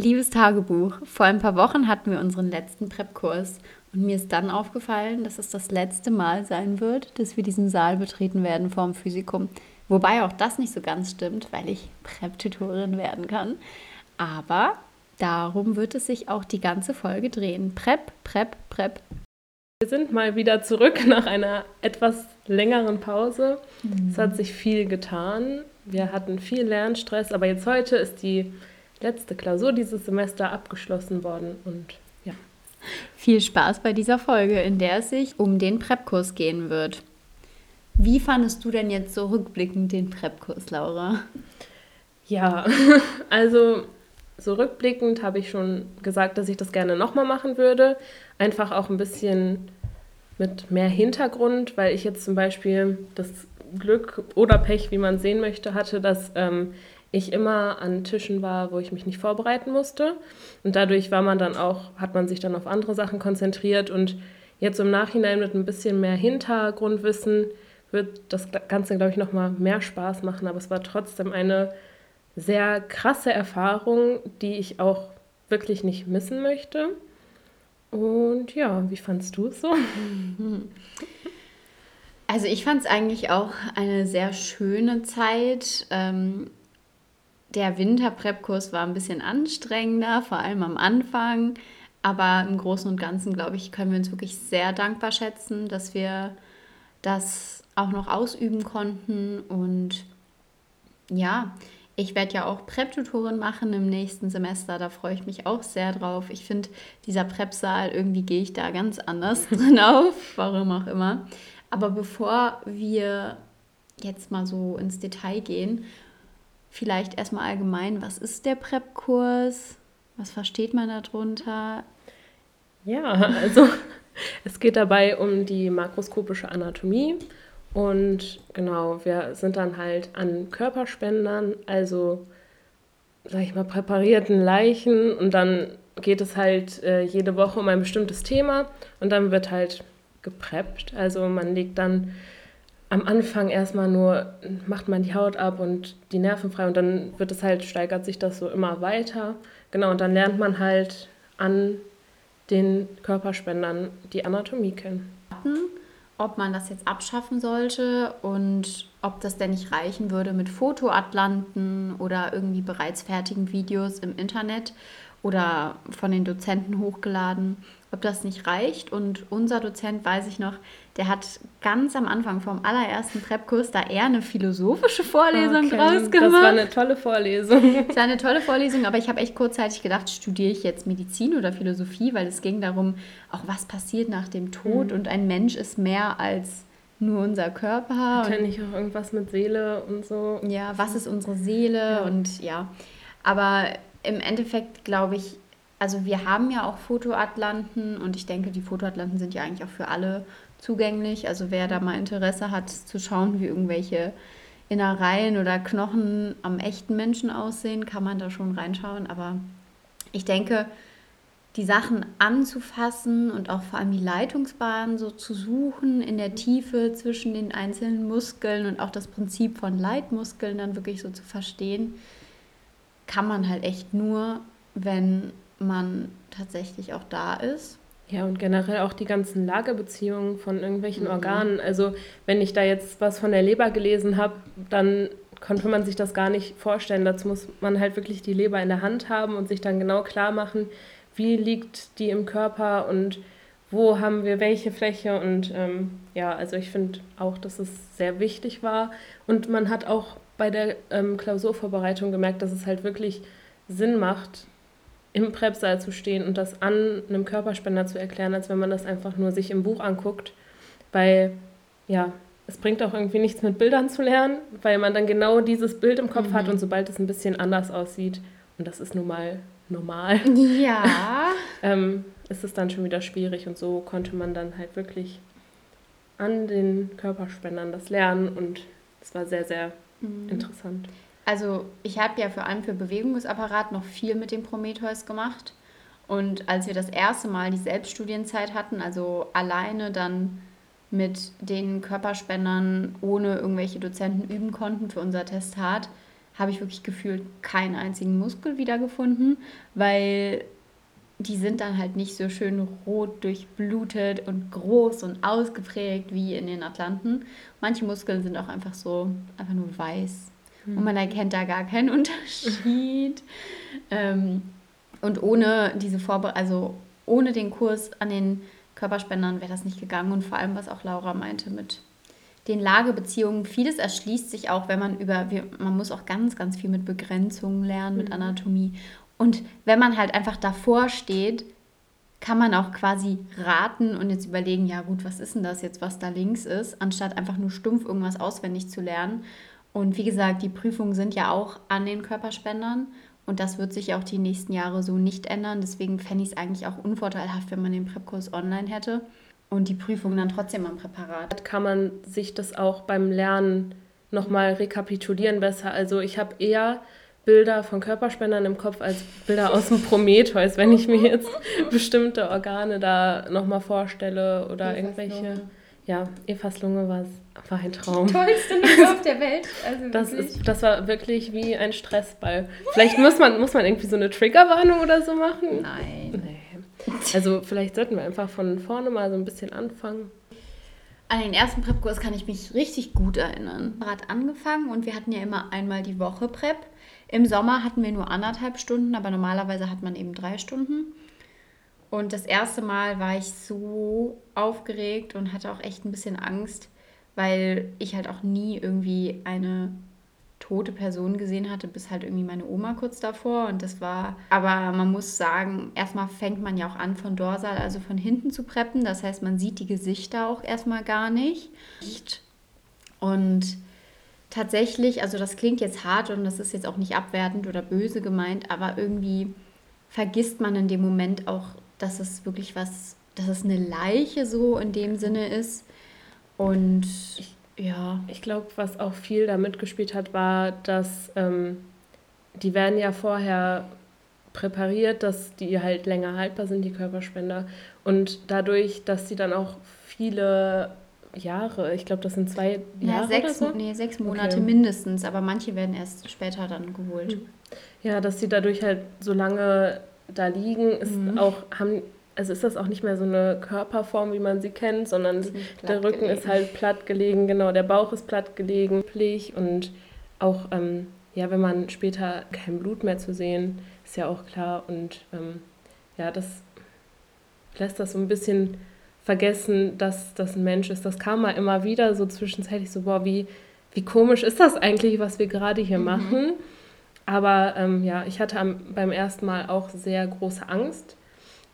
Liebes Tagebuch, vor ein paar Wochen hatten wir unseren letzten Prep-Kurs und mir ist dann aufgefallen, dass es das letzte Mal sein wird, dass wir diesen Saal betreten werden vor dem Physikum. Wobei auch das nicht so ganz stimmt, weil ich Prep-Tutorin werden kann. Aber darum wird es sich auch die ganze Folge drehen. Prep, Prep, Prep. Wir sind mal wieder zurück nach einer etwas längeren Pause. Mhm. Es hat sich viel getan. Wir hatten viel Lernstress, aber jetzt heute ist die letzte Klausur dieses Semester abgeschlossen worden und ja. Viel Spaß bei dieser Folge, in der es sich um den Prep-Kurs gehen wird. Wie fandest du denn jetzt so rückblickend den Prep-Kurs, Laura? Ja, also so rückblickend habe ich schon gesagt, dass ich das gerne nochmal machen würde. Einfach auch ein bisschen mit mehr Hintergrund, weil ich jetzt zum Beispiel das Glück oder Pech, wie man sehen möchte, hatte, dass ähm, ich immer an Tischen war, wo ich mich nicht vorbereiten musste. Und dadurch war man dann auch, hat man sich dann auf andere Sachen konzentriert. Und jetzt im Nachhinein mit ein bisschen mehr Hintergrundwissen wird das Ganze, glaube ich, nochmal mehr Spaß machen. Aber es war trotzdem eine sehr krasse Erfahrung, die ich auch wirklich nicht missen möchte. Und ja, wie fandst du es so? Also ich fand es eigentlich auch eine sehr schöne Zeit. Ähm, der Winter-Prep-Kurs war ein bisschen anstrengender, vor allem am Anfang. Aber im Großen und Ganzen, glaube ich, können wir uns wirklich sehr dankbar schätzen, dass wir das auch noch ausüben konnten. Und ja, ich werde ja auch Prep-Tutorin machen im nächsten Semester. Da freue ich mich auch sehr drauf. Ich finde, dieser Prep-Saal, irgendwie gehe ich da ganz anders drin auf, warum auch immer. Aber bevor wir jetzt mal so ins Detail gehen Vielleicht erstmal allgemein, was ist der PrEP-Kurs? Was versteht man darunter? Ja, also es geht dabei um die makroskopische Anatomie. Und genau, wir sind dann halt an Körperspendern, also sag ich mal, präparierten Leichen. Und dann geht es halt äh, jede Woche um ein bestimmtes Thema und dann wird halt gepreppt. Also man legt dann am Anfang erstmal nur macht man die Haut ab und die Nerven frei und dann wird es halt, steigert sich das so immer weiter. Genau, und dann lernt man halt an den Körperspendern die Anatomie kennen. Ob man das jetzt abschaffen sollte und ob das denn nicht reichen würde mit Fotoatlanten oder irgendwie bereits fertigen Videos im Internet oder von den Dozenten hochgeladen, ob das nicht reicht. Und unser Dozent, weiß ich noch, der hat ganz am Anfang vom allerersten Prep-Kurs da eher eine philosophische Vorlesung okay. draus gemacht. Das war eine tolle Vorlesung. Das war eine tolle Vorlesung, aber ich habe echt kurzzeitig gedacht, studiere ich jetzt Medizin oder Philosophie, weil es ging darum, auch was passiert nach dem Tod mhm. und ein Mensch ist mehr als nur unser Körper. Ja nicht auch irgendwas mit Seele und so. Ja, was ist unsere Seele ja. und ja. Aber im Endeffekt glaube ich, also wir haben ja auch Fotoatlanten und ich denke, die Fotoatlanten sind ja eigentlich auch für alle zugänglich. Also wer da mal Interesse hat zu schauen, wie irgendwelche Innereien oder Knochen am echten Menschen aussehen, kann man da schon reinschauen. Aber ich denke, die Sachen anzufassen und auch vor allem die Leitungsbahnen so zu suchen in der Tiefe zwischen den einzelnen Muskeln und auch das Prinzip von Leitmuskeln dann wirklich so zu verstehen, kann man halt echt nur, wenn man tatsächlich auch da ist. Ja, und generell auch die ganzen Lagerbeziehungen von irgendwelchen mhm. Organen. Also wenn ich da jetzt was von der Leber gelesen habe, dann konnte man sich das gar nicht vorstellen. Dazu muss man halt wirklich die Leber in der Hand haben und sich dann genau klar machen, wie liegt die im Körper und wo haben wir welche Fläche. Und ähm, ja, also ich finde auch, dass es sehr wichtig war. Und man hat auch bei der ähm, Klausurvorbereitung gemerkt, dass es halt wirklich Sinn macht, im Präpsaal zu stehen und das an einem Körperspender zu erklären, als wenn man das einfach nur sich im Buch anguckt. Weil, ja, es bringt auch irgendwie nichts mit Bildern zu lernen, weil man dann genau dieses Bild im Kopf mhm. hat und sobald es ein bisschen anders aussieht, und das ist nun mal normal, ja. ähm, ist es dann schon wieder schwierig und so konnte man dann halt wirklich an den Körperspendern das lernen und es war sehr, sehr Mhm. Interessant. Also ich habe ja vor allem für Bewegungsapparat noch viel mit dem Prometheus gemacht. Und als wir das erste Mal die Selbststudienzeit hatten, also alleine dann mit den Körperspendern ohne irgendwelche Dozenten üben konnten für unser Testat, habe ich wirklich gefühlt keinen einzigen Muskel wiedergefunden, weil die sind dann halt nicht so schön rot durchblutet und groß und ausgeprägt wie in den Atlanten. Manche Muskeln sind auch einfach so, einfach nur weiß. Hm. Und man erkennt da gar keinen Unterschied. ähm, und ohne diese Vorbereitung, also ohne den Kurs an den Körperspendern wäre das nicht gegangen. Und vor allem, was auch Laura meinte mit den Lagebeziehungen, vieles erschließt sich auch, wenn man über, man muss auch ganz, ganz viel mit Begrenzungen lernen, mit mhm. Anatomie. Und wenn man halt einfach davor steht, kann man auch quasi raten und jetzt überlegen, ja gut, was ist denn das jetzt, was da links ist, anstatt einfach nur stumpf irgendwas auswendig zu lernen. Und wie gesagt, die Prüfungen sind ja auch an den Körperspendern und das wird sich auch die nächsten Jahre so nicht ändern. Deswegen fände ich es eigentlich auch unvorteilhaft, wenn man den Präpkurs online hätte und die Prüfung dann trotzdem am Präparat. Kann man sich das auch beim Lernen nochmal rekapitulieren besser? Also ich habe eher Bilder von Körperspendern im Kopf als Bilder aus dem Prometheus, wenn ich mir jetzt bestimmte Organe da nochmal vorstelle oder irgendwelche. Ja, Evas Lunge war, war ein Traum. Die tollste Lunge auf der Welt. Also das, ist, das war wirklich wie ein Stressball. Vielleicht muss man, muss man irgendwie so eine Triggerwarnung oder so machen. Nein. Nee. Also vielleicht sollten wir einfach von vorne mal so ein bisschen anfangen. An den ersten Prep-Kurs kann ich mich richtig gut erinnern. Hat angefangen und wir hatten ja immer einmal die Woche Prep. Im Sommer hatten wir nur anderthalb Stunden, aber normalerweise hat man eben drei Stunden. Und das erste Mal war ich so aufgeregt und hatte auch echt ein bisschen Angst, weil ich halt auch nie irgendwie eine tote Person gesehen hatte, bis halt irgendwie meine Oma kurz davor. Und das war, aber man muss sagen, erstmal fängt man ja auch an von Dorsal, also von hinten zu preppen. Das heißt, man sieht die Gesichter auch erstmal gar nicht. Und tatsächlich, also das klingt jetzt hart und das ist jetzt auch nicht abwertend oder böse gemeint, aber irgendwie vergisst man in dem Moment auch, dass es wirklich was, dass es eine Leiche so in dem Sinne ist. Und ich, ja. Ich glaube, was auch viel da mitgespielt hat, war, dass ähm, die werden ja vorher präpariert, dass die halt länger haltbar sind, die Körperspender. Und dadurch, dass sie dann auch viele Jahre. Ich glaube, das sind zwei ja, Jahre. Sechs, oder so? nee, sechs Monate okay. mindestens, aber manche werden erst später dann geholt. Ja, dass sie dadurch halt so lange da liegen, ist mhm. auch, haben, also ist das auch nicht mehr so eine Körperform, wie man sie kennt, sondern der Rücken gelegen. ist halt platt gelegen, genau, der Bauch ist platt gelegen, pflich und auch, ähm, ja, wenn man später kein Blut mehr zu sehen, ist ja auch klar und ähm, ja, das lässt das so ein bisschen vergessen, dass das ein Mensch ist. Das kam mal immer wieder so zwischenzeitlich so, boah, wie, wie komisch ist das eigentlich, was wir gerade hier mhm. machen. Aber ähm, ja, ich hatte am, beim ersten Mal auch sehr große Angst.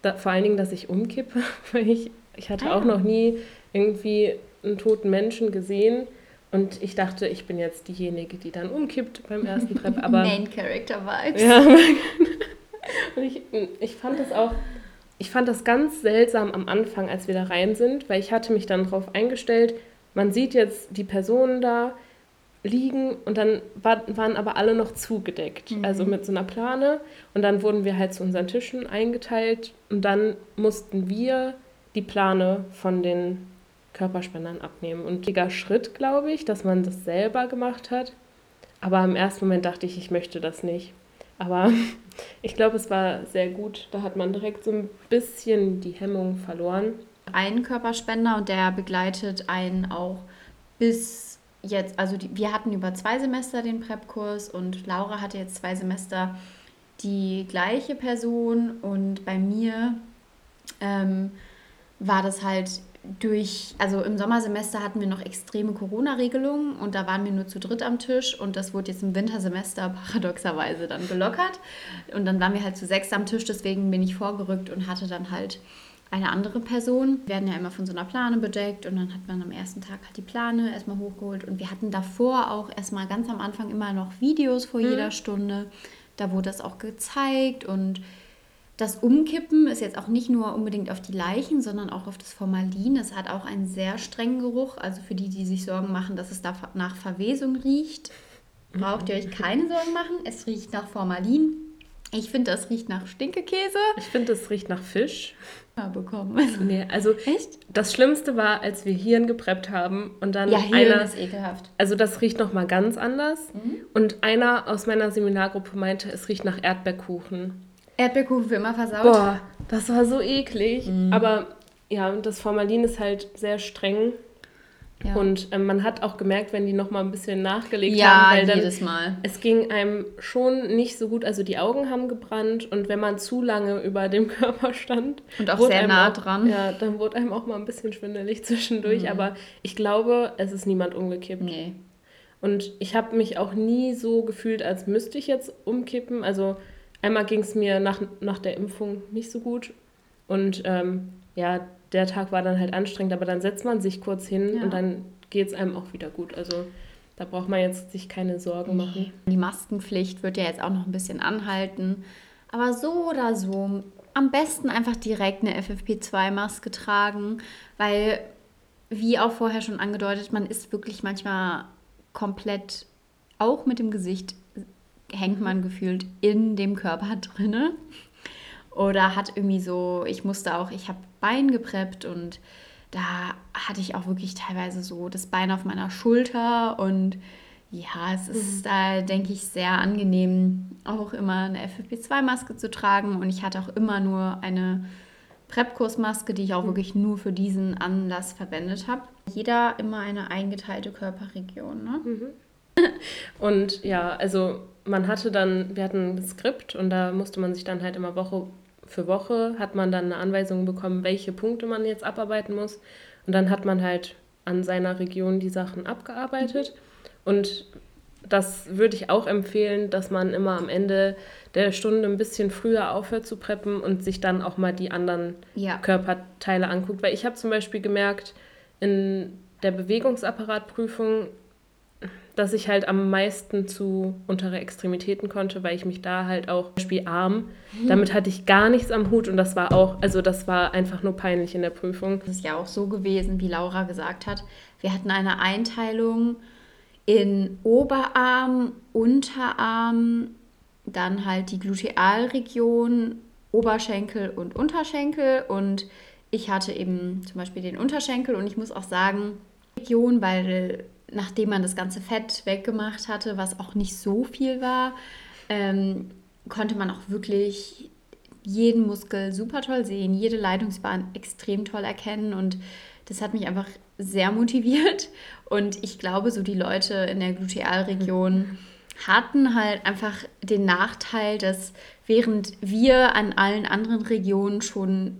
Da, vor allen Dingen, dass ich umkippe, weil ich, ich hatte ah. auch noch nie irgendwie einen toten Menschen gesehen. Und ich dachte, ich bin jetzt diejenige, die dann umkippt beim ersten Treffen. Aber Main Character Vibes. Ja, und ich, ich fand es auch ich fand das ganz seltsam am Anfang, als wir da rein sind, weil ich hatte mich dann darauf eingestellt, man sieht jetzt die Personen da liegen und dann war, waren aber alle noch zugedeckt, mhm. also mit so einer Plane und dann wurden wir halt zu unseren Tischen eingeteilt und dann mussten wir die Plane von den Körperspendern abnehmen. Und wichtiger Schritt, glaube ich, dass man das selber gemacht hat. Aber im ersten Moment dachte ich, ich möchte das nicht. Aber ich glaube, es war sehr gut. Da hat man direkt so ein bisschen die Hemmung verloren. Ein Körperspender und der begleitet einen auch bis jetzt. Also die, wir hatten über zwei Semester den Prep-Kurs und Laura hatte jetzt zwei Semester die gleiche Person und bei mir ähm, war das halt durch, also im Sommersemester hatten wir noch extreme Corona-Regelungen und da waren wir nur zu dritt am Tisch und das wurde jetzt im Wintersemester paradoxerweise dann gelockert und dann waren wir halt zu sechs am Tisch, deswegen bin ich vorgerückt und hatte dann halt eine andere Person. Wir werden ja immer von so einer Plane bedeckt und dann hat man am ersten Tag halt die Plane erstmal hochgeholt und wir hatten davor auch erstmal ganz am Anfang immer noch Videos vor mhm. jeder Stunde. Da wurde das auch gezeigt und das Umkippen ist jetzt auch nicht nur unbedingt auf die Leichen, sondern auch auf das Formalin. Es hat auch einen sehr strengen Geruch. Also für die, die sich Sorgen machen, dass es da nach Verwesung riecht, braucht ihr euch keine Sorgen machen. Es riecht nach Formalin. Ich finde, das riecht nach Stinkekäse. Ich finde, das riecht nach Fisch. Bekommen. Nee, also Echt? das Schlimmste war, als wir Hirn gepreppt haben und dann Ja, Hirn einer, ist ekelhaft. also das riecht noch mal ganz anders. Und einer aus meiner Seminargruppe meinte, es riecht nach Erdbeerkuchen. Erdbeerkuchen für immer versaut. Boah, das war so eklig. Mhm. Aber ja, das Formalin ist halt sehr streng. Ja. Und ähm, man hat auch gemerkt, wenn die noch mal ein bisschen nachgelegt ja, haben, weil dann jedes Mal. es ging einem schon nicht so gut. Also die Augen haben gebrannt und wenn man zu lange über dem Körper stand Und auch sehr nah auch, dran. Ja, dann wurde einem auch mal ein bisschen schwindelig zwischendurch. Mhm. Aber ich glaube, es ist niemand umgekippt. Nee. Und ich habe mich auch nie so gefühlt, als müsste ich jetzt umkippen. Also einmal ging es mir nach, nach der Impfung nicht so gut. Und ähm, ja, der Tag war dann halt anstrengend, aber dann setzt man sich kurz hin Ja. und dann geht es einem auch wieder gut. Also da braucht man jetzt sich keine Sorgen machen. Die Maskenpflicht wird ja jetzt auch noch ein bisschen anhalten. Aber so oder so, am besten einfach direkt eine FFP2-Maske tragen, weil, wie auch vorher schon angedeutet, man ist wirklich manchmal komplett, auch mit dem Gesicht, hängt man gefühlt in dem Körper drinne. Oder hat irgendwie so, ich musste auch, ich habe Bein gepreppt und da hatte ich auch wirklich teilweise so das Bein auf meiner Schulter und ja, es ist da, denke ich, sehr angenehm, auch immer eine FFP2-Maske zu tragen und ich hatte auch immer nur eine Prep-Kursmaske, die ich auch wirklich nur für diesen Anlass verwendet habe. Jeder immer eine eingeteilte Körperregion, ne? Und ja, also man hatte dann, wir hatten ein Skript und da musste man sich dann halt immer Woche für Woche, hat man dann eine Anweisung bekommen, welche Punkte man jetzt abarbeiten muss. Und dann hat man halt an seiner Region die Sachen abgearbeitet. Und das würde ich auch empfehlen, dass man immer am Ende der Stunde ein bisschen früher aufhört zu preppen und sich dann auch mal die anderen Ja. Körperteile anguckt. Weil ich habe zum Beispiel gemerkt, in der Bewegungsapparatprüfung, dass ich halt am meisten zu untere Extremitäten konnte, weil ich mich da halt auch, zum Beispiel Arm, damit hatte ich gar nichts am Hut und das war auch, also das war einfach nur peinlich in der Prüfung. Es ist ja auch so gewesen, wie Laura gesagt hat. Wir hatten eine Einteilung in Oberarm, Unterarm, dann halt die Glutealregion, Oberschenkel und Unterschenkel. Und ich hatte eben zum Beispiel den Unterschenkel und ich muss auch sagen, Region, weil nachdem man das ganze Fett weggemacht hatte, was auch nicht so viel war, ähm, konnte man auch wirklich jeden Muskel super toll sehen, jede Leitungsbahn extrem toll erkennen. Und das hat mich einfach sehr motiviert. Und ich glaube, so die Leute in der Glutealregion hatten halt einfach den Nachteil, dass während wir an allen anderen Regionen schon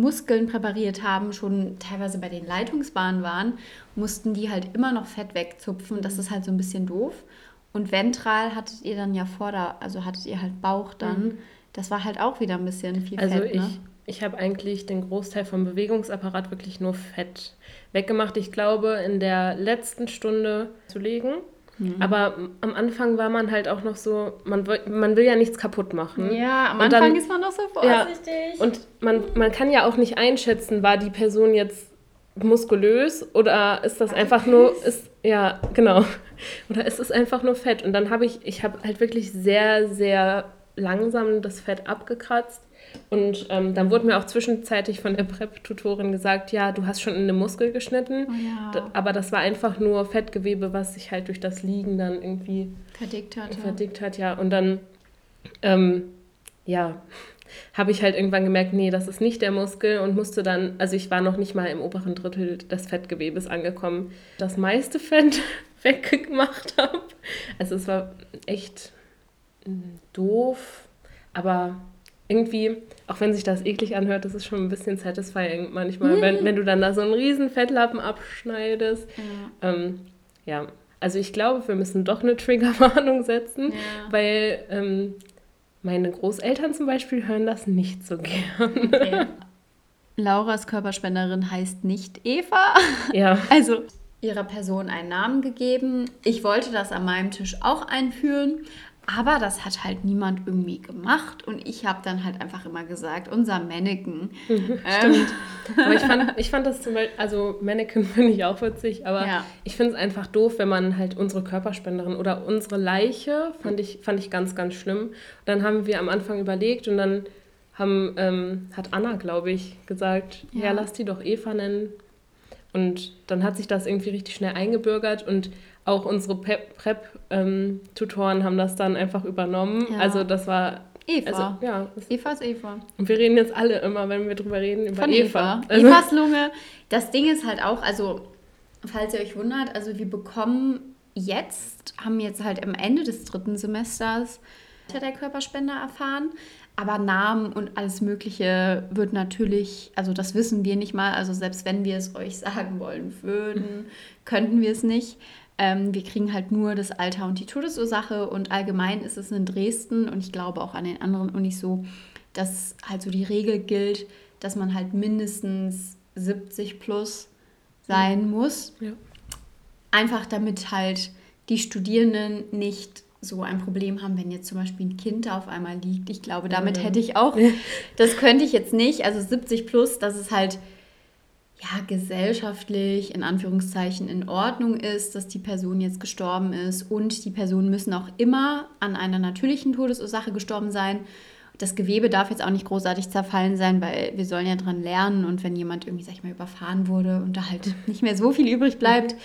Muskeln präpariert haben, schon teilweise bei den Leitungsbahnen waren, mussten die halt immer noch Fett wegzupfen. Das ist halt so ein bisschen doof. Und ventral hattet ihr dann ja Vorder-, also hattet ihr halt Bauch dann. Das war halt auch wieder ein bisschen viel Also Fett, ich, ne? ich habe eigentlich den Großteil vom Bewegungsapparat wirklich nur Fett weggemacht. Ich glaube, in der letzten Stunde zu legen. Mhm. Aber am Anfang war man halt auch noch so, man, will- man will ja nichts kaputt machen. Ja, am Und Anfang dann- ist man doch so Ja, vorsichtig. Und man, man kann ja auch nicht einschätzen, war die Person jetzt muskulös oder ist das einfach nur, ist, ja, genau. Oder ist es einfach nur Fett? Und dann habe ich, ich habe halt wirklich sehr, sehr langsam das Fett abgekratzt. Und ähm, dann wurde mir auch zwischenzeitlich von der Prep-Tutorin gesagt, ja, du hast schon in den Muskel geschnitten. Oh ja. Aber das war einfach nur Fettgewebe, was sich halt durch das Liegen dann irgendwie verdickt hatte. verdickt hat, ja. Und dann, ähm, ja, habe ich halt irgendwann gemerkt, nee, das ist nicht der Muskel und musste dann, also ich war noch nicht mal im oberen Drittel des Fettgewebes angekommen, das meiste Fett weggemacht habe. Also es war echt mm, doof, aber irgendwie, auch wenn sich das eklig anhört, das ist schon ein bisschen satisfying manchmal, wenn, wenn du dann da so einen riesen Fettlappen abschneidest. Ja. Ähm, ja, also ich glaube, wir müssen doch eine Triggerwarnung setzen, Ja. weil ähm, meine Großeltern zum Beispiel hören das nicht so gern. Okay. Lauras Körperspenderin heißt nicht Eva. ja, Also ihrer Person einen Namen gegeben. Ich wollte das an meinem Tisch auch einführen, Aber das hat halt niemand irgendwie gemacht und ich habe dann halt einfach immer gesagt, unser Mannequin. Mhm, stimmt. Ähm. aber ich fand, ich fand das zum Beispiel, also Mannequin finde ich auch witzig, aber ja. ich finde es einfach doof, wenn man halt unsere Körperspenderin oder unsere Leiche, fand ich, fand ich ganz, ganz schlimm. Und dann haben wir am Anfang überlegt und dann haben, ähm, hat Anna, glaube ich, gesagt, ja. ja, lass die doch Eva nennen. Und dann hat sich das irgendwie richtig schnell eingebürgert und auch unsere Prep-Tutoren ähm, haben das dann einfach übernommen. Ja. Also das war Eva. Also, ja, Eva ist Eva. Und wir reden jetzt alle immer, wenn wir drüber reden, über Von Eva. Eva. Also Evas Lunge. Das Ding ist halt auch, also falls ihr euch wundert, also wir bekommen jetzt, haben jetzt halt am Ende des dritten Semesters der Körperspender erfahren. Aber Namen und alles Mögliche wird natürlich, also das wissen wir nicht mal. Also selbst wenn wir es euch sagen wollen würden, könnten wir es nicht. Ähm, wir kriegen halt nur das Alter und die Todesursache und allgemein ist es in Dresden und ich glaube auch an den anderen Unis so, dass halt so die Regel gilt, dass man halt mindestens 70 plus sein muss. Ja. Einfach damit halt die Studierenden nicht so ein Problem haben, wenn jetzt zum Beispiel ein Kind da auf einmal liegt. Ich glaube, damit mhm. hätte ich auch, das könnte ich jetzt nicht. Also 70 plus, dass es halt ja gesellschaftlich in Anführungszeichen in Ordnung ist, dass die Person jetzt gestorben ist und die Personen müssen auch immer an einer natürlichen Todesursache gestorben sein. Das Gewebe darf jetzt auch nicht großartig zerfallen sein, weil wir sollen ja dran lernen und wenn jemand irgendwie, sag ich mal, überfahren wurde und da halt nicht mehr so viel übrig bleibt,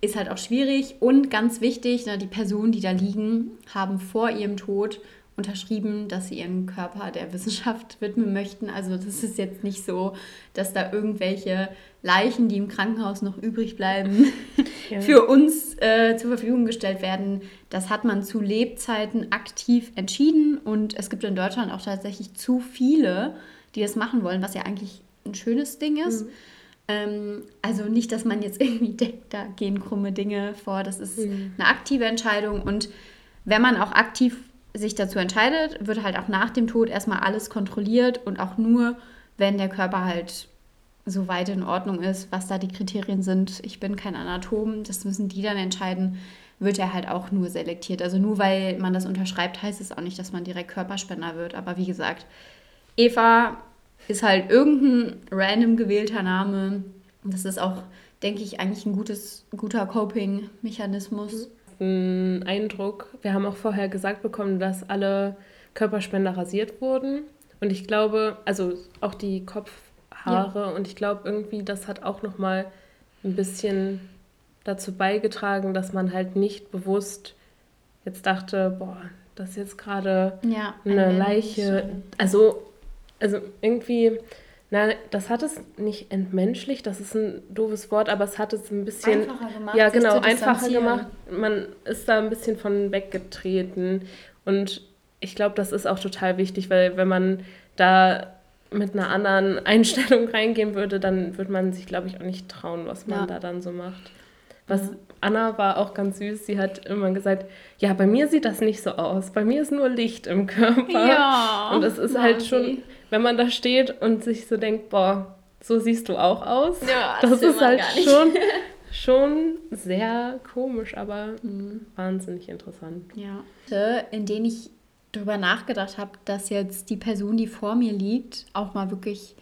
ist halt auch schwierig. Und ganz wichtig, ne, die Personen, die da liegen, haben vor ihrem Tod unterschrieben, dass sie ihren Körper der Wissenschaft widmen möchten. Also das ist jetzt nicht so, dass da irgendwelche Leichen, die im Krankenhaus noch übrig bleiben, ja. für uns äh, zur Verfügung gestellt werden. Das hat man zu Lebzeiten aktiv entschieden und es gibt in Deutschland auch tatsächlich zu viele, die das machen wollen, was ja eigentlich ein schönes Ding ist. Mhm. Ähm, also nicht, dass man jetzt irgendwie denkt, da gehen krumme Dinge vor. Das ist mhm. eine aktive Entscheidung. Und wenn man auch aktiv sich dazu entscheidet, wird halt auch nach dem Tod erstmal alles kontrolliert und auch nur, wenn der Körper halt so weit in Ordnung ist, was da die Kriterien sind. Ich bin kein Anatom, das müssen die dann entscheiden, wird er halt auch nur selektiert. Also nur weil man das unterschreibt, heißt es auch nicht, dass man direkt Körperspender wird. Aber wie gesagt, Eva ist halt irgendein random gewählter Name. Das ist auch, denke ich, eigentlich ein gutes, guter Coping-Mechanismus. Ein Eindruck. Wir haben auch vorher gesagt bekommen, dass alle Körperspender rasiert wurden. Und ich glaube, also auch die Kopfhaare. Ja. Und ich glaube irgendwie, das hat auch noch mal ein bisschen dazu beigetragen, dass man halt nicht bewusst jetzt dachte, boah, das ist jetzt gerade ja, eine Leiche. Also also irgendwie, na, das hat es nicht entmenschlicht, das ist ein doofes Wort, aber es hat es ein bisschen. Einfacher gemacht. Ja, genau, einfacher gemacht. Man ist da ein bisschen von weggetreten. Und ich glaube, das ist auch total wichtig, weil wenn man da mit einer anderen Einstellung reingehen würde, dann würde man sich, glaube ich, auch nicht trauen, was man ja. da dann so macht. Was ja. Anna war auch ganz süß. Sie hat immer gesagt, ja, bei mir sieht das nicht so aus. Bei mir ist nur Licht im Körper. Ja. Und es ist halt schon, wenn man da steht und sich so denkt, boah, so siehst du auch aus. Ja, das, das ist halt schon, schon sehr komisch, aber mhm. wahnsinnig interessant. Ja. In denen ich darüber nachgedacht habe, dass jetzt die Person, die vor mir liegt, auch mal wirklich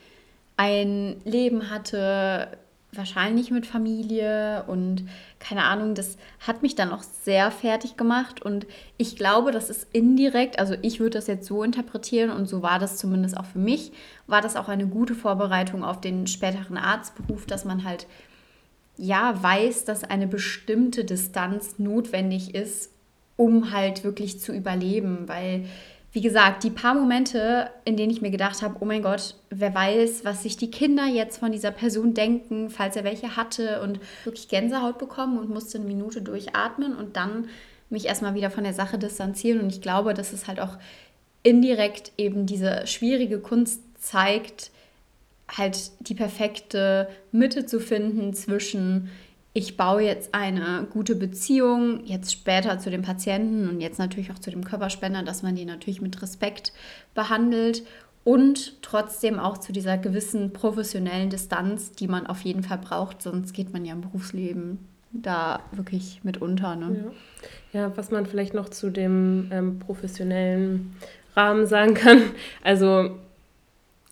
ein Leben hatte, wahrscheinlich mit Familie und keine Ahnung, das hat mich dann auch sehr fertig gemacht und ich glaube, das ist indirekt, also ich würde das jetzt so interpretieren und so war das zumindest auch für mich, war das auch eine gute Vorbereitung auf den späteren Arztberuf, dass man halt ja weiß, dass eine bestimmte Distanz notwendig ist, um halt wirklich zu überleben, weil wie gesagt, die paar Momente, in denen ich mir gedacht habe, oh mein Gott, wer weiß, was sich die Kinder jetzt von dieser Person denken, falls er welche hatte und wirklich Gänsehaut bekommen und musste eine Minute durchatmen und dann mich erstmal wieder von der Sache distanzieren. Und ich glaube, dass es halt auch indirekt eben diese schwierige Kunst zeigt, halt die perfekte Mitte zu finden zwischen ich baue jetzt eine gute Beziehung, jetzt später zu dem Patienten und jetzt natürlich auch zu dem Körperspender, dass man die natürlich mit Respekt behandelt und trotzdem auch zu dieser gewissen professionellen Distanz, die man auf jeden Fall braucht, sonst geht man ja im Berufsleben da wirklich mitunter. Ne? Ja. ja, was man vielleicht noch zu dem ähm, professionellen Rahmen sagen kann. Also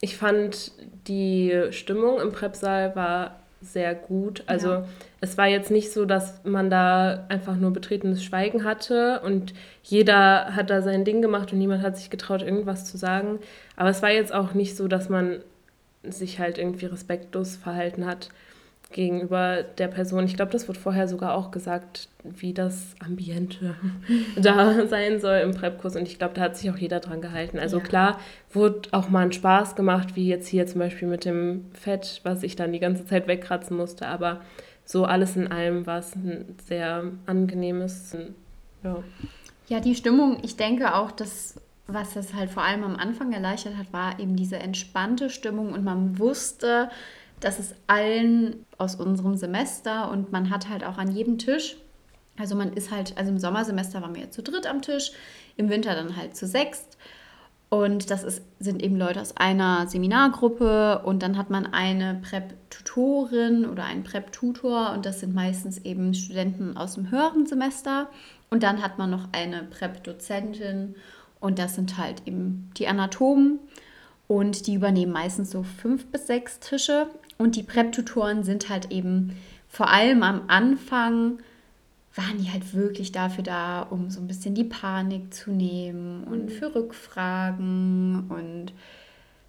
ich fand die Stimmung im Prepsaal war sehr gut. Also ja. es war jetzt nicht so, dass man da einfach nur betretenes Schweigen hatte und jeder hat da sein Ding gemacht und niemand hat sich getraut, irgendwas zu sagen. Aber es war jetzt auch nicht so, dass man sich halt irgendwie respektlos verhalten hat gegenüber der Person. Ich glaube, das wird vorher sogar auch gesagt, wie das Ambiente da sein soll im Prep-Kurs. Und ich glaube, da hat sich auch jeder dran gehalten. Also ja. klar, wurde auch mal ein Spaß gemacht, wie jetzt hier zum Beispiel mit dem Fett, was ich dann die ganze Zeit wegkratzen musste. Aber so alles in allem war es ein sehr angenehmes. Ja. ja, die Stimmung, ich denke auch, dass was das halt vor allem am Anfang erleichtert hat, war eben diese entspannte Stimmung und man wusste, dass es allen aus unserem Semester und man hat halt auch an jedem Tisch, also man ist halt, also im Sommersemester waren wir ja zu dritt am Tisch, im Winter dann halt zu sechst. Und das ist, sind eben Leute aus einer Seminargruppe und dann hat man eine Prep-Tutorin oder einen Prep-Tutor und das sind meistens eben Studenten aus dem höheren Semester. Und dann hat man noch eine Prep-Dozentin und das sind halt eben die Anatomen und die übernehmen meistens so fünf bis sechs Tische. Und die Prep-Tutoren sind halt eben vor allem am Anfang, waren die halt wirklich dafür da, um so ein bisschen die Panik zu nehmen und mhm. für Rückfragen und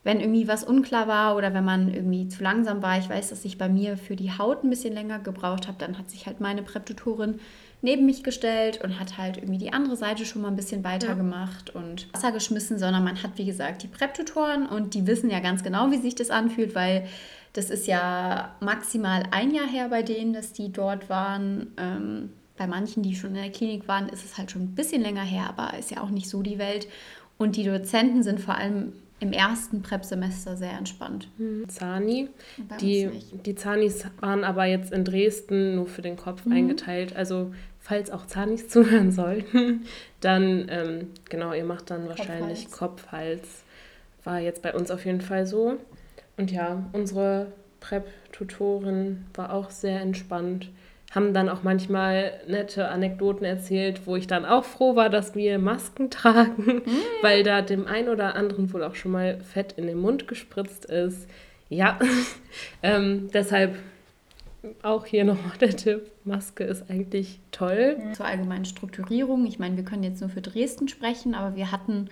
wenn irgendwie was unklar war oder wenn man irgendwie zu langsam war. Ich weiß, dass ich bei mir für die Haut ein bisschen länger gebraucht habe. Dann hat sich halt meine Prep-Tutorin neben mich gestellt und hat halt irgendwie die andere Seite schon mal ein bisschen weiter ja. gemacht und Wasser geschmissen, sondern man hat, wie gesagt, die Prep-Tutoren und die wissen ja ganz genau, wie sich das anfühlt, weil das ist ja maximal ein Jahr her bei denen, dass die dort waren. Ähm, bei manchen, die schon in der Klinik waren, ist es halt schon ein bisschen länger her, aber ist ja auch nicht so die Welt. Und die Dozenten sind vor allem im ersten Prep-Semester sehr entspannt. Mhm. Zani. Die, die Zanis waren aber jetzt in Dresden nur für den Kopf mhm. eingeteilt. Also falls auch Zanis zuhören sollten, dann ähm, genau, ihr macht dann wahrscheinlich Kopf, Hals. War jetzt bei uns auf jeden Fall so. Und ja, unsere Prep-Tutorin war auch sehr entspannt haben dann auch manchmal nette Anekdoten erzählt, wo ich dann auch froh war, dass wir Masken tragen, mm. weil da dem einen oder anderen wohl auch schon mal Fett in den Mund gespritzt ist. Ja, ähm, deshalb auch hier nochmal der Tipp, Maske ist eigentlich toll. Zur allgemeinen Strukturierung, ich meine, wir können jetzt nur für Dresden sprechen, aber wir hatten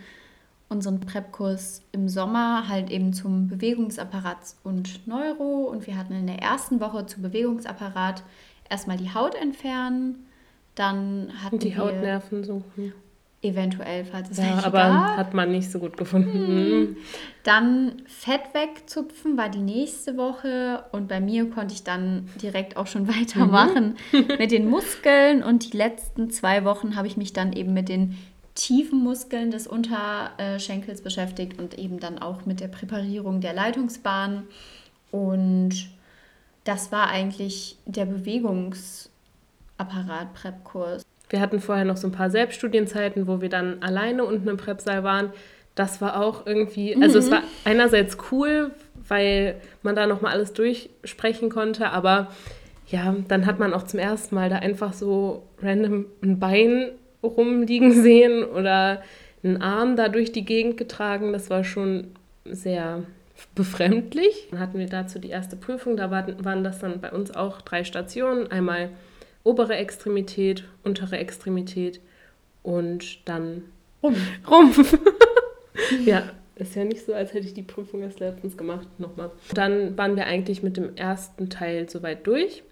unseren Prep-Kurs im Sommer halt eben zum Bewegungsapparat und Neuro und wir hatten in der ersten Woche zu Bewegungsapparat erstmal die Haut entfernen, dann hatten die wir Hautnerven suchen. Eventuell, falls es ja, aber gab. hat man nicht so gut gefunden. Hm. Dann Fett wegzupfen war die nächste Woche und bei mir konnte ich dann direkt auch schon weitermachen mhm. mit den Muskeln und die letzten zwei Wochen habe ich mich dann eben mit den tiefen Muskeln des Unterschenkels beschäftigt und eben dann auch mit der Präparierung der Leitungsbahn und das war eigentlich der Bewegungsapparat-Prep-Kurs. Wir hatten vorher noch so ein paar Selbststudienzeiten, wo wir dann alleine unten im Prep-Saal waren. Das war auch irgendwie, also mhm. es war einerseits cool, weil man da nochmal alles durchsprechen konnte, aber ja, dann hat man auch zum ersten Mal da einfach so random ein Bein rumliegen sehen oder einen Arm da durch die Gegend getragen. Das war schon sehr befremdlich. Dann hatten wir dazu die erste Prüfung, da waren, das dann bei uns auch drei Stationen. Einmal obere Extremität, untere Extremität und dann Rumpf. Rumpf. ja, ist ja nicht so, als hätte ich die Prüfung erst letztens gemacht. Nochmal. Dann waren wir eigentlich mit dem ersten Teil soweit durch.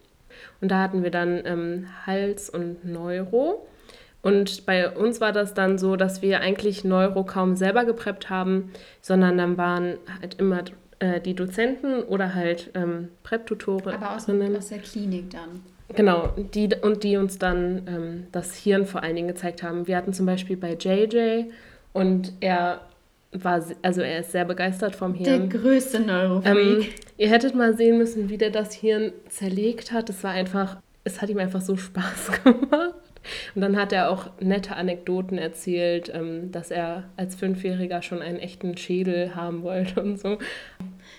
Und da hatten wir dann ähm, Hals und Neuro. Und bei uns war das dann so, dass wir eigentlich Neuro kaum selber gepreppt haben, sondern dann waren halt immer äh, die Dozenten oder halt ähm, Prep-Tutoren. Aber aus, aus, der Klinik dann. Genau, die, und die uns dann ähm, das Hirn vor allen Dingen gezeigt haben. Wir hatten zum Beispiel bei JJ und er war, also er ist sehr begeistert vom Hirn. Der größte Neurofreak. Ähm, ihr hättet mal sehen müssen, wie der das Hirn zerlegt hat. Es war einfach, es hat ihm einfach so Spaß gemacht. Und dann hat er auch nette Anekdoten erzählt, ähm, dass er als Fünfjähriger schon einen echten Schädel haben wollte und so.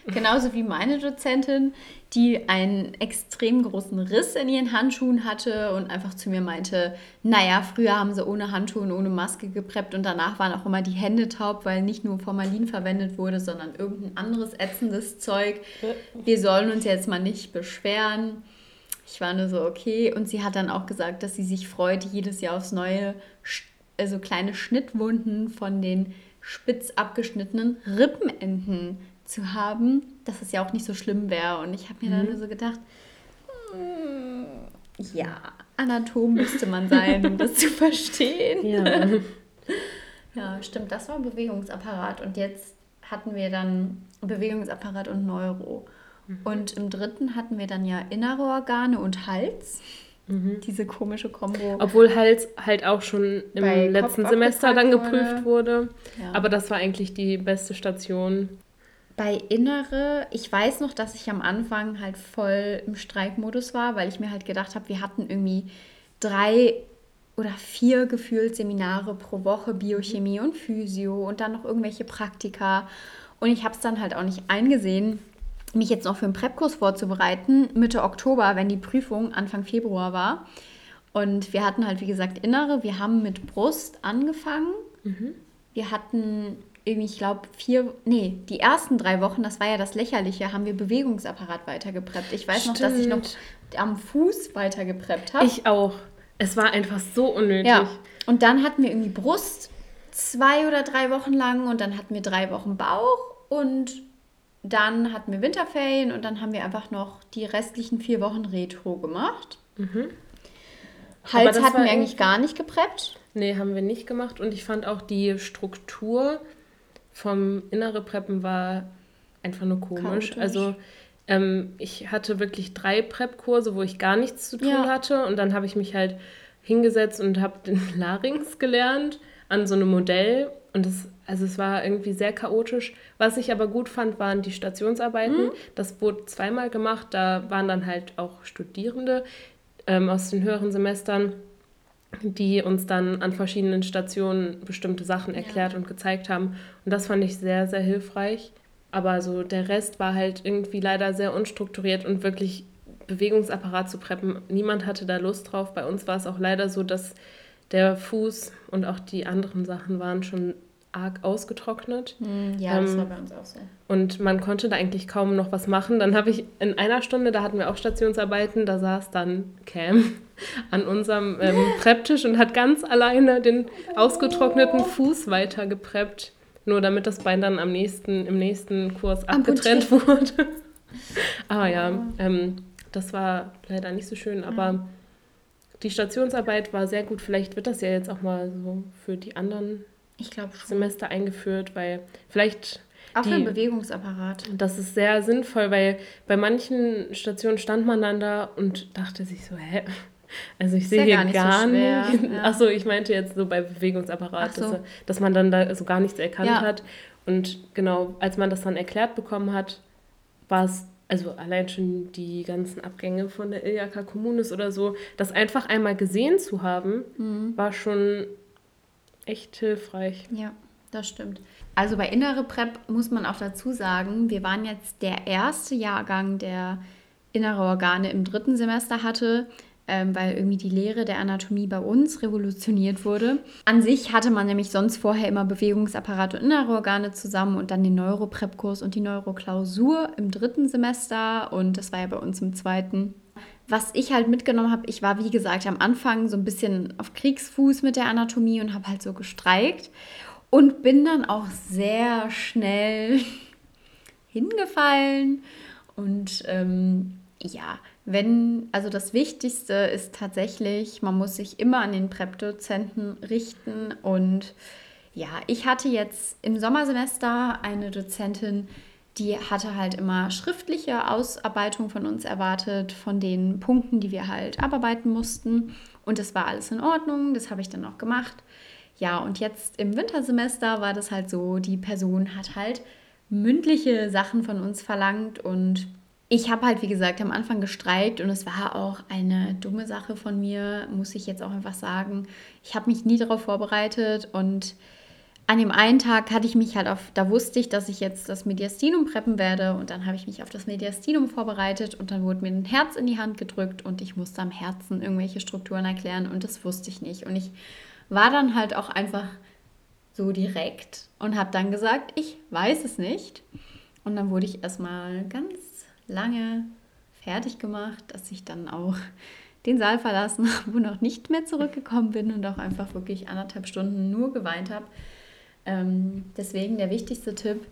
Genauso wie meine Dozentin, die einen extrem großen Riss in ihren Handschuhen hatte und einfach zu mir meinte, naja, früher haben sie ohne Handschuhe und ohne Maske gepreppt und danach waren auch immer die Hände taub, weil nicht nur Formalin verwendet wurde, sondern irgendein anderes ätzendes Zeug. Wir sollen uns jetzt mal nicht beschweren. Ich war nur so, okay. Und sie hat dann auch gesagt, dass sie sich freut, jedes Jahr aufs Neue also kleine Schnittwunden von den spitz abgeschnittenen Rippenenden zu haben, dass es ja auch nicht so schlimm wäre. Und ich habe mir mhm. dann so gedacht, hm, ja, Anatom müsste man sein, um das zu verstehen. Ja. ja, stimmt, das war Bewegungsapparat. Und jetzt hatten wir dann Bewegungsapparat und Neuro. Mhm. Und im dritten hatten wir dann ja innere Organe und Hals. Mhm. Diese komische Kombo. Obwohl Hals halt auch schon im Bei letzten Semester dann geprüft wurde. wurde. Ja. Aber das war eigentlich die beste Station. Bei Innere, ich weiß noch, dass ich am Anfang halt voll im Streikmodus war, weil ich mir halt gedacht habe, wir hatten irgendwie drei oder vier gefühlt Seminare pro Woche, Biochemie und Physio und dann noch irgendwelche Praktika. Und ich habe es dann halt auch nicht eingesehen, mich jetzt noch für einen Prepkurs vorzubereiten, Mitte Oktober, wenn die Prüfung Anfang Februar war. Und wir hatten halt, wie gesagt, Innere. Wir haben mit Brust angefangen. Mhm. Wir hatten irgendwie, ich glaube, vier, nee, die ersten drei Wochen, das war ja das Lächerliche, haben wir Bewegungsapparat weitergepreppt. Ich weiß Stimmt. noch, dass ich noch am Fuß weitergepreppt habe. Ich auch. Es war einfach so unnötig. Ja. Und dann hatten wir irgendwie Brust zwei oder drei Wochen lang und dann hatten wir drei Wochen Bauch und dann hatten wir Winterferien und dann haben wir einfach noch die restlichen vier Wochen Retro gemacht. Mhm. Hals hatten wir eigentlich gar nicht gepreppt. Nee, haben wir nicht gemacht. Und ich fand auch die Struktur vom innere Preppen war einfach nur komisch. Chaotisch. Also ähm, ich hatte wirklich drei Prep-Kurse, wo ich gar nichts zu tun ja. hatte. Und dann habe ich mich halt hingesetzt und habe den Larynx gelernt an so einem Modell. Und das also es war irgendwie sehr chaotisch. Was ich aber gut fand, waren die Stationsarbeiten. Mhm. Das wurde zweimal gemacht. Da waren dann halt auch Studierende ähm, aus den höheren Semestern, die uns dann an verschiedenen Stationen bestimmte Sachen erklärt ja. und gezeigt haben. Und das fand ich sehr, sehr hilfreich. Aber so der Rest war halt irgendwie leider sehr unstrukturiert und wirklich Bewegungsapparat zu preppen. Niemand hatte da Lust drauf. Bei uns war es auch leider so, dass der Fuß und auch die anderen Sachen waren schon arg ausgetrocknet. Hm, ja, ähm, das war bei uns auch so. Und man konnte da eigentlich kaum noch was machen. Dann habe ich in einer Stunde, da hatten wir auch Stationsarbeiten, da saß dann Cam an unserem ähm, Prepptisch und hat ganz alleine den ausgetrockneten Fuß weiter gepreppt. Nur damit das Bein dann am nächsten, im nächsten Kurs abgetrennt wurde. aber ja, ähm, das war leider nicht so schön, aber die Stationsarbeit war sehr gut. Vielleicht wird das ja jetzt auch mal so für die anderen Semester eingeführt, weil vielleicht. Auch die, für den Bewegungsapparat. Das ist sehr sinnvoll, weil bei manchen Stationen stand man dann da und dachte sich so, hä? Also ich sehe hier gar nicht. Gar so nicht. Ja. Achso, ich meinte jetzt so bei Bewegungsapparat, so. dass, dass, man dann da so gar nichts erkannt ja. hat. Und genau, als man das dann erklärt bekommen hat, war es also allein schon die ganzen Abgänge von der Iljaka Kommunes oder so, das einfach einmal gesehen zu haben, mhm. war schon echt hilfreich. Ja, das stimmt. Also bei Innere Prep muss man auch dazu sagen, wir waren jetzt der erste Jahrgang, der innere Organe im dritten Semester hatte, ähm, weil irgendwie die Lehre der Anatomie bei uns revolutioniert wurde. An sich hatte man nämlich sonst vorher immer Bewegungsapparat und innere Organe zusammen und dann den Neuroprep-Kurs und die Neuroklausur im dritten Semester und das war ja bei uns im zweiten was ich halt mitgenommen habe, ich war wie gesagt am Anfang so ein bisschen auf Kriegsfuß mit der Anatomie und habe halt so gestreikt und bin dann auch sehr schnell hingefallen. Und ähm, ja, wenn, also das Wichtigste ist tatsächlich, man muss sich immer an den Prep-Dozenten richten. Und ja, ich hatte jetzt im Sommersemester eine Dozentin, die hatte halt immer schriftliche Ausarbeitung von uns erwartet, von den Punkten, die wir halt abarbeiten mussten. Und das war alles in Ordnung, das habe ich dann auch gemacht. Ja, und jetzt im Wintersemester war das halt so, die Person hat halt mündliche Sachen von uns verlangt und ich habe halt, wie gesagt, am Anfang gestreikt und es war auch eine dumme Sache von mir, muss ich jetzt auch einfach sagen. Ich habe mich nie darauf vorbereitet und an dem einen Tag hatte ich mich halt auf, da wusste ich, dass ich jetzt das Mediastinum preppen werde und dann habe ich mich auf das Mediastinum vorbereitet und dann wurde mir ein Herz in die Hand gedrückt und ich musste am Herzen irgendwelche Strukturen erklären und das wusste ich nicht. Und ich war dann halt auch einfach so direkt und habe dann gesagt, ich weiß es nicht. Und dann wurde ich erstmal ganz lange fertig gemacht, dass ich dann auch den Saal verlassen habe und auch nicht mehr zurückgekommen bin und auch einfach wirklich anderthalb Stunden nur geweint habe. Ähm, deswegen der wichtigste Tipp.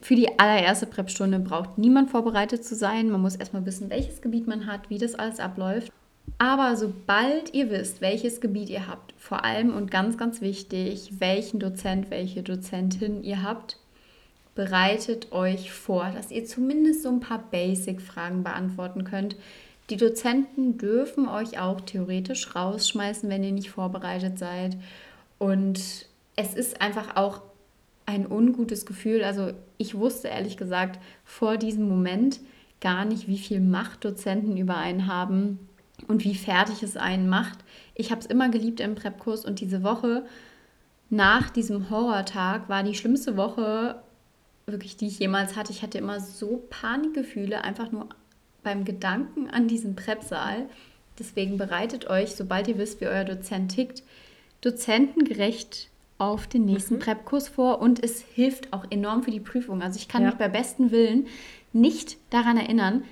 Für die allererste Prep-Stunde braucht niemand vorbereitet zu sein. Man muss erstmal wissen, welches Gebiet man hat, wie das alles abläuft. Aber sobald ihr wisst, welches Gebiet ihr habt, vor allem und ganz, ganz wichtig, welchen Dozent, welche Dozentin ihr habt, bereitet euch vor, dass ihr zumindest so ein paar Basic-Fragen beantworten könnt. Die Dozenten dürfen euch auch theoretisch rausschmeißen, wenn ihr nicht vorbereitet seid. Und es ist einfach auch ein ungutes Gefühl. Also ich wusste ehrlich gesagt vor diesem Moment gar nicht, wie viel Macht Dozenten über einen haben und wie fertig es einen macht. Ich habe es immer geliebt im Prepkurs und diese Woche nach diesem Horrortag war die schlimmste Woche wirklich, die ich jemals hatte. Ich hatte immer so Panikgefühle, einfach nur beim Gedanken an diesen Prepsaal. Deswegen bereitet euch, sobald ihr wisst, wie euer Dozent tickt, dozentengerecht auf den nächsten mhm. Prep-Kurs vor und es hilft auch enorm für die Prüfung. Also ich kann ja. mich bei bestem Willen nicht daran erinnern,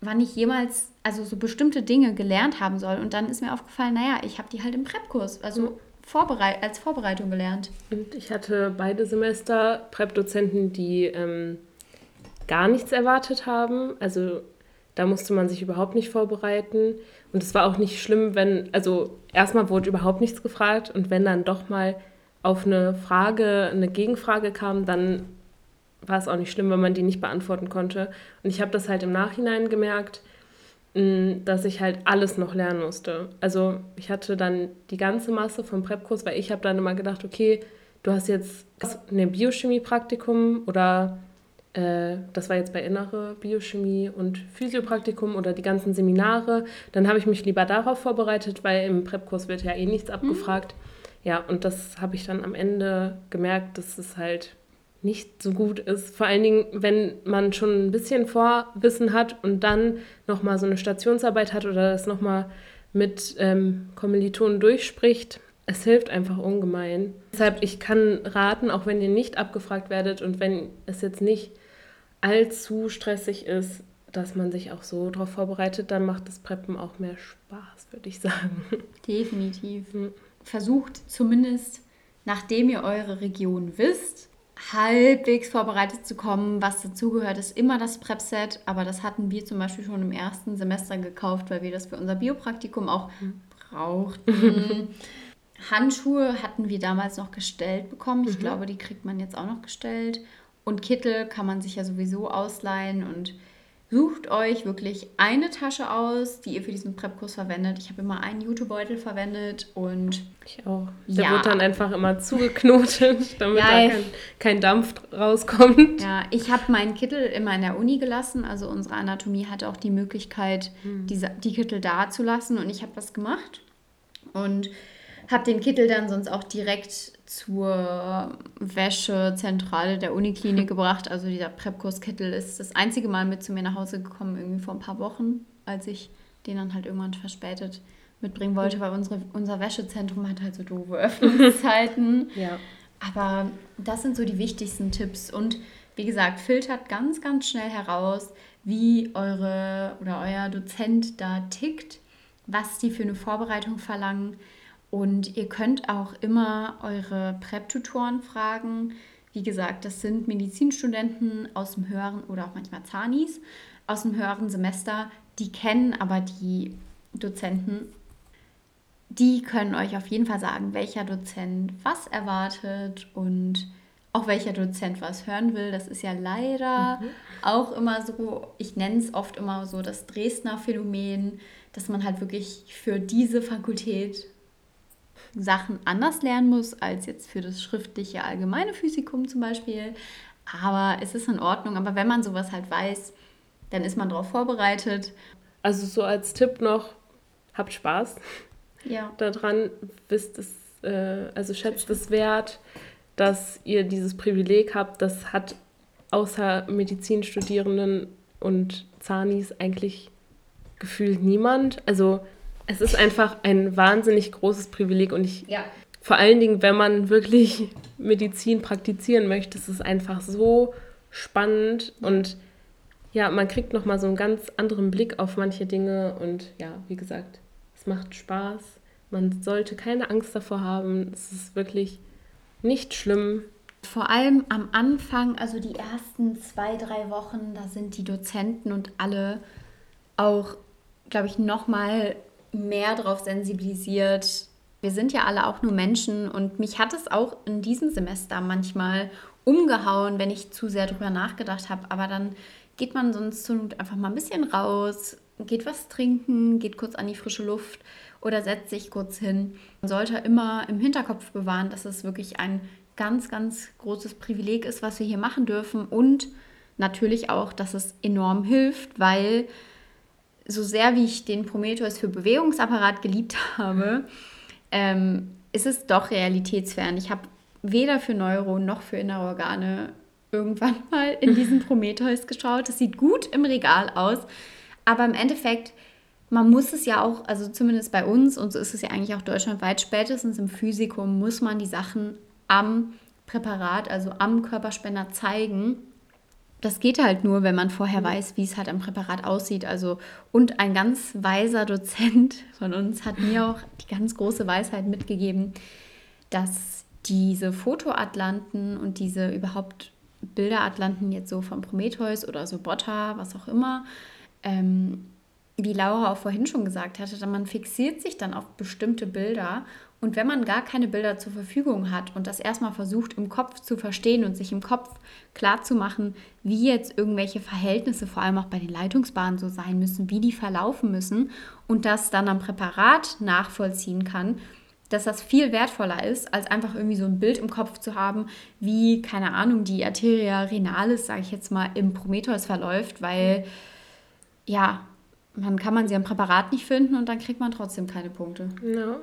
wann ich jemals also so bestimmte Dinge gelernt haben soll. Und dann ist mir aufgefallen, naja, ich habe die halt im Prep-Kurs, also mhm. Vorbereit als Vorbereitung gelernt. Und ich hatte beide Semester Prep-Dozenten, die ähm, gar nichts erwartet haben. Also da musste man sich überhaupt nicht vorbereiten. Und es war auch nicht schlimm, wenn, also erstmal wurde überhaupt nichts gefragt und wenn dann doch mal auf eine Frage, eine Gegenfrage kam, dann war es auch nicht schlimm, wenn man die nicht beantworten konnte. Und ich habe das halt im Nachhinein gemerkt, dass ich halt alles noch lernen musste. Also ich hatte dann die ganze Masse vom Prepkurs, weil ich habe dann immer gedacht, okay, du hast jetzt ein Biochemie-Praktikum oder äh, das war jetzt bei Innere Biochemie und Physiopraktikum oder die ganzen Seminare. Dann habe ich mich lieber darauf vorbereitet, weil im Prep-Kurs wird ja eh nichts mhm. abgefragt. Mhm. Ja, und das habe ich dann am Ende gemerkt, dass es halt nicht so gut ist. Vor allen Dingen, wenn man schon ein bisschen Vorwissen hat und dann nochmal so eine Stationsarbeit hat oder das nochmal mit ähm, Kommilitonen durchspricht. Es hilft einfach ungemein. Deshalb, ich kann raten, auch wenn ihr nicht abgefragt werdet und wenn es jetzt nicht allzu stressig ist, dass man sich auch so darauf vorbereitet, dann macht das Preppen auch mehr Spaß, würde ich sagen. Definitiv. Mhm. Versucht zumindest, nachdem ihr eure Region wisst, halbwegs vorbereitet zu kommen. Was dazugehört, ist immer das Prep-Set, aber das hatten wir zum Beispiel schon im ersten Semester gekauft, weil wir das für unser Biopraktikum auch mhm. brauchten. Handschuhe hatten wir damals noch gestellt bekommen. Ich mhm. glaube, die kriegt man jetzt auch noch gestellt. Und Kittel kann man sich ja sowieso ausleihen und sucht euch wirklich eine Tasche aus, die ihr für diesen Prep-Kurs verwendet. Ich habe immer einen Jutebeutel verwendet und ich auch. Der ja. wird dann einfach immer zugeknotet, damit ja, da kein, kein, Dampf rauskommt. Ja, ich habe meinen Kittel immer in der Uni gelassen. Also unsere Anatomie hatte auch die Möglichkeit, hm. diese, die Kittel da zu lassen und ich habe das gemacht und habe den Kittel dann sonst auch direkt zur Wäschezentrale der Uniklinik gebracht. Also dieser Prepkurskittel ist das einzige Mal mit zu mir nach Hause gekommen, irgendwie vor ein paar Wochen, als ich den dann halt irgendwann verspätet mitbringen wollte, weil unsere, unser Wäschezentrum hat halt so doofe Öffnungszeiten. ja. Aber das sind so die wichtigsten Tipps. Und wie gesagt, filtert ganz, ganz schnell heraus, wie eure oder euer Dozent da tickt, was die für eine Vorbereitung verlangen und ihr könnt auch immer eure Prep-Tutoren fragen. Wie gesagt, das sind Medizinstudenten aus dem höheren oder auch manchmal Zanis aus dem höheren Semester. Die kennen aber die Dozenten. Die können euch auf jeden Fall sagen, welcher Dozent was erwartet und auch welcher Dozent was hören will. Das ist ja leider mhm. auch immer so, ich nenne es oft immer so das Dresdner Phänomen, dass man halt wirklich für diese Fakultät Sachen anders lernen muss als jetzt für das schriftliche allgemeine Physikum zum Beispiel. Aber es ist in Ordnung. Aber wenn man sowas halt weiß, dann ist man darauf vorbereitet. Also so als Tipp noch, habt Spaß ja. daran, wisst es, äh, also schätzt es wert. dass ihr dieses Privileg habt. Das hat außer Medizinstudierenden und Zanis eigentlich gefühlt niemand. Also es ist einfach ein wahnsinnig großes Privileg und ich ja. vor allen Dingen, wenn man wirklich Medizin praktizieren möchte, ist es einfach so spannend und ja, man kriegt noch mal so einen ganz anderen Blick auf manche Dinge und ja, wie gesagt, es macht Spaß. Man sollte keine Angst davor haben. Es ist wirklich nicht schlimm. Vor allem am Anfang, also die ersten zwei, drei Wochen, da sind die Dozenten und alle auch, glaube ich, noch mal mehr darauf sensibilisiert. Wir sind ja alle auch nur Menschen und mich hat es auch in diesem Semester manchmal umgehauen, wenn ich zu sehr drüber nachgedacht habe. Aber dann geht man sonst zur Not einfach mal ein bisschen raus, geht was trinken, geht kurz an die frische Luft oder setzt sich kurz hin. Man sollte immer im Hinterkopf bewahren, dass es wirklich ein ganz, ganz großes Privileg ist, was wir hier machen dürfen und natürlich auch, dass es enorm hilft, weil so sehr wie ich den Prometheus für Bewegungsapparat geliebt habe, ähm, ist es doch realitätsfern. Ich habe weder für Neuro noch für innere Organe irgendwann mal in diesen Prometheus geschaut. Das sieht gut im Regal aus, aber im Endeffekt, man muss es ja auch, also zumindest bei uns, und so ist es ja eigentlich auch deutschlandweit, spätestens im Physikum muss man die Sachen am Präparat, also am Körperspender zeigen das geht halt nur, wenn man vorher mhm. weiß, wie es halt am Präparat aussieht. Also, und ein ganz weiser Dozent von uns hat mir auch die ganz große Weisheit mitgegeben, dass diese Fotoatlanten und diese überhaupt Bilderatlanten jetzt so von Prometheus oder so Botta, was auch immer, ähm, wie Laura auch vorhin schon gesagt hatte, man fixiert sich dann auf bestimmte Bilder. Und wenn man gar keine Bilder zur Verfügung hat und das erstmal versucht im Kopf zu verstehen und sich im Kopf klar zu machen, wie jetzt irgendwelche Verhältnisse vor allem auch bei den Leitungsbahnen so sein müssen, wie die verlaufen müssen und das dann am Präparat nachvollziehen kann, dass das viel wertvoller ist, als einfach irgendwie so ein Bild im Kopf zu haben, wie, keine Ahnung, die Arteria renalis, sage ich jetzt mal, im Prometheus verläuft, weil ja, man kann man sie am Präparat nicht finden und dann kriegt man trotzdem keine Punkte. Ja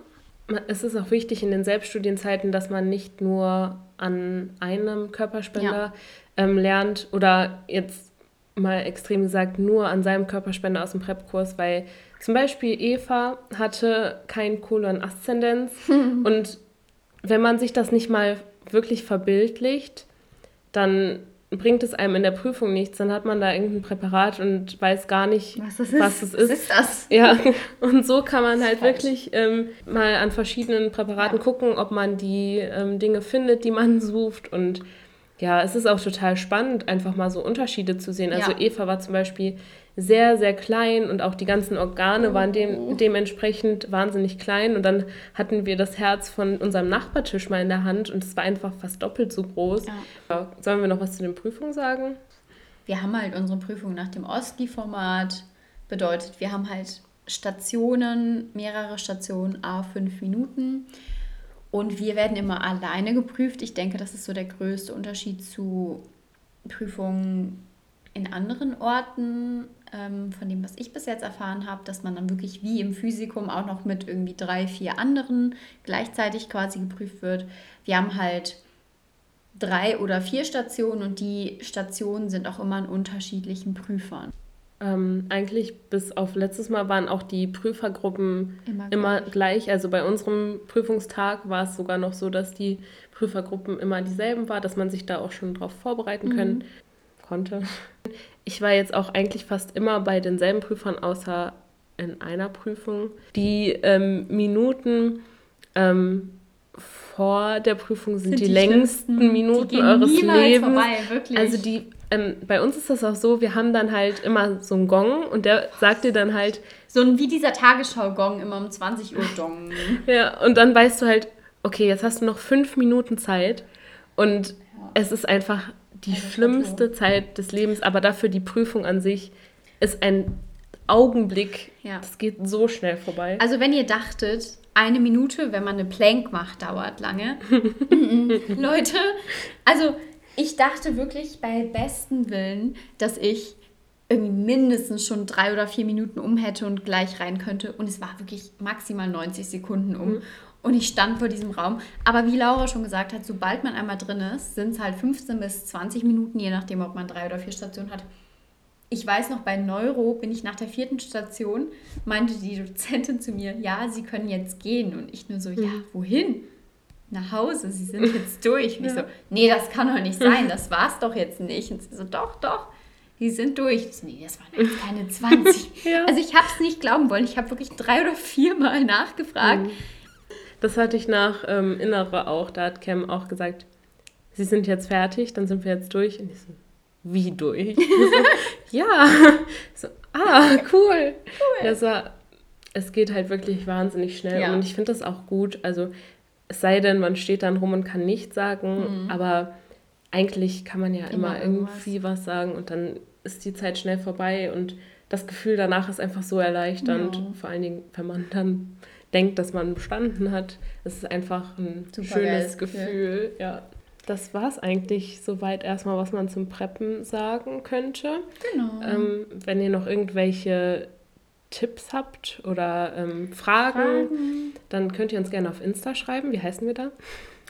es ist auch wichtig in den Selbststudienzeiten, dass man nicht nur an einem Körperspender ja. ähm, lernt oder jetzt mal extrem gesagt nur an seinem Körperspender aus dem Prep-Kurs, weil zum Beispiel Eva hatte kein Kolon-Aszendenz und wenn man sich das nicht mal wirklich verbildlicht, dann bringt es einem in der Prüfung nichts, dann hat man da irgendein Präparat und weiß gar nicht, was, das was es ist. Was ist das? Ja, und so kann man halt wirklich ähm, mal an verschiedenen Präparaten ja. gucken, ob man die ähm, Dinge findet, die man sucht und ja, es ist auch total spannend, einfach mal so Unterschiede zu sehen. Also ja. Eva war zum Beispiel sehr, sehr klein und auch die ganzen Organe waren dem, oh. dementsprechend wahnsinnig klein. Und dann hatten wir das Herz von unserem Nachbartisch mal in der Hand und es war einfach fast doppelt so groß. Ja. Sollen wir noch was zu den Prüfungen sagen? Wir haben halt unsere Prüfung nach dem OSCI-Format. Bedeutet, wir haben halt Stationen, mehrere Stationen, a fünf Minuten. Und wir werden immer alleine geprüft. Ich denke, das ist so der größte Unterschied zu Prüfungen in anderen Orten, ähm, von dem, was ich bis jetzt erfahren habe, dass man dann wirklich wie im Physikum auch noch mit irgendwie drei, vier anderen gleichzeitig quasi geprüft wird. Wir haben halt drei oder vier Stationen und die Stationen sind auch immer an unterschiedlichen Prüfern. Ähm, eigentlich bis auf letztes Mal waren auch die Prüfergruppen immer gleich. immer gleich. Also bei unserem Prüfungstag war es sogar noch so, dass die Prüfergruppen immer dieselben waren, dass man sich da auch schon drauf vorbereiten mhm. können, konnte. Ich war jetzt auch eigentlich fast immer bei denselben Prüfern, außer in einer Prüfung. Die ähm, Minuten ähm, vor der Prüfung sind, sind die, die, längsten Minuten eures Lebens. Vorbei. Also die ähm, bei uns ist das auch so, wir haben dann halt immer so einen Gong und der sagt dir dann halt. So ein wie dieser Tagesschau-Gong immer um 20 Uhr Dong. ja, und dann weißt du halt, okay, jetzt hast du noch fünf Minuten Zeit und ja. es ist einfach die also schlimmste Foto. Zeit des Lebens, aber dafür die Prüfung an sich ist ein Augenblick. Ja. Das geht so schnell vorbei. Also wenn ihr dachtet, eine Minute, wenn man eine Plank macht, dauert lange. Leute, also ich dachte wirklich bei bestem Willen, dass ich irgendwie mindestens schon drei oder vier Minuten um hätte und gleich rein könnte. Und es war wirklich maximal 90 Sekunden um. Mhm. Und ich stand vor diesem Raum. Aber wie Laura schon gesagt hat, sobald man einmal drin ist, sind es halt 15 bis 20 Minuten, je nachdem, ob man drei oder vier Stationen hat. Ich weiß noch, bei Neuro bin ich nach der vierten Station, meinte die Dozentin zu mir, ja, Sie können jetzt gehen. Und ich nur so, ja, Mhm. wohin? Nach Hause, Sie sind jetzt durch. Und ich so, nee, das kann doch nicht sein, das war's doch jetzt nicht. Und sie so, doch, doch, die sind durch. So, nee, das waren jetzt keine 20. Ja. Also ich habe es nicht glauben wollen. Ich habe wirklich drei oder viermal nachgefragt. Mhm. Das hatte ich nach ähm, Innere auch. Da hat Cam auch gesagt, sie sind jetzt fertig, dann sind wir jetzt durch. Und ich so, wie durch? So, ja. So, ah, cool. cool. Das war, es geht halt wirklich wahnsinnig schnell. Ja. Und ich finde das auch gut. Also es sei denn, man steht dann rum und kann nichts sagen, aber eigentlich kann man ja immer, Immer irgendwie was sagen und dann ist die Zeit schnell vorbei und das Gefühl danach ist einfach so erleichternd. Ja. Vor allen Dingen, wenn man dann denkt, dass man bestanden hat. Es ist einfach ein Super schönes geiles Gefühl. Gefühl. Ja. Das war es eigentlich soweit erstmal, was man zum Preppen sagen könnte. Genau. Ähm, wenn ihr noch irgendwelche Tipps habt oder ähm, Fragen, Fragen. dann könnt ihr uns gerne auf Insta schreiben. Wie heißen wir da?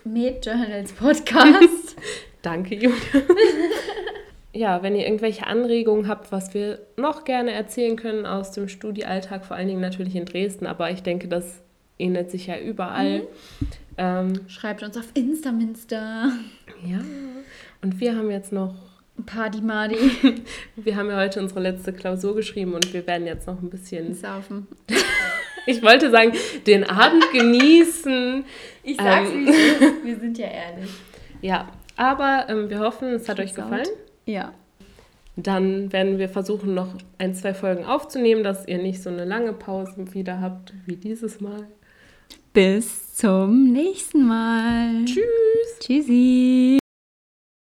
Med Journals Podcast. Danke, Julia. ja, wenn ihr irgendwelche Anregungen habt, was wir noch gerne erzählen können aus dem Studiealltag, vor allen Dingen natürlich in Dresden, aber ich denke, das ähnelt sich ja überall. Ähm, Schreibt uns auf Instaminster. ja, und wir haben jetzt noch, Party Madi. wir haben ja heute unsere letzte Klausur geschrieben und wir werden jetzt noch ein bisschen, Saufen. ich wollte sagen, den Abend genießen. Ich sag's Ähm. ist. Wir sind ja ehrlich. Ja, aber ähm, wir hoffen, es hat euch gefallen. Ja. Dann werden wir versuchen, noch ein, zwei Folgen aufzunehmen, dass ihr nicht so eine lange Pause wieder habt wie dieses Mal. Bis zum nächsten Mal. Tschüss! Tschüssi.